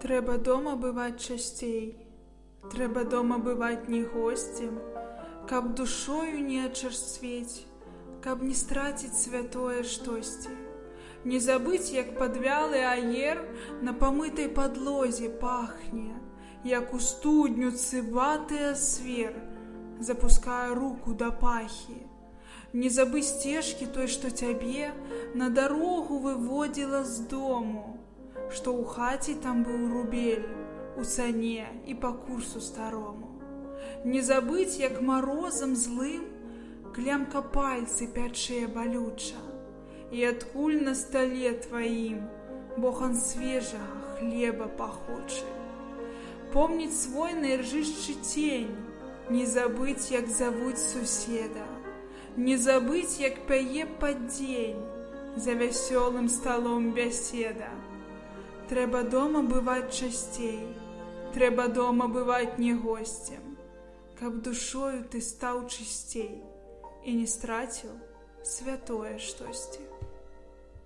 Трэба дома бываць часцей. Трэба дома бываць не госцем, каб душою не ачарсцвець, каб не страціць святое штосьці. Не забыць, як падвялы аер на памытай падлозе пахне, як у студню цыбатыя свер, запускае руку да пахі. Не забыць сцежкі той, што цябе на дарогу выводзіла з дому што ў хаце там быў рубель у цане і па курсу старому. Не забыць, як марозам злым клямка пальцы пячэ балюча, і адкуль на стале тваім бохан свежага хлеба пахочы. Помніць свой найржышчы тень, не забыць, як завуць суседа, не забыць, як пяе пад дзень за вясёлым сталом бяседа. Трэба дома бываць часцей. Трэба дома бываць не госцем, каб душою ты стаў чысцей і не страціў святое штосьці.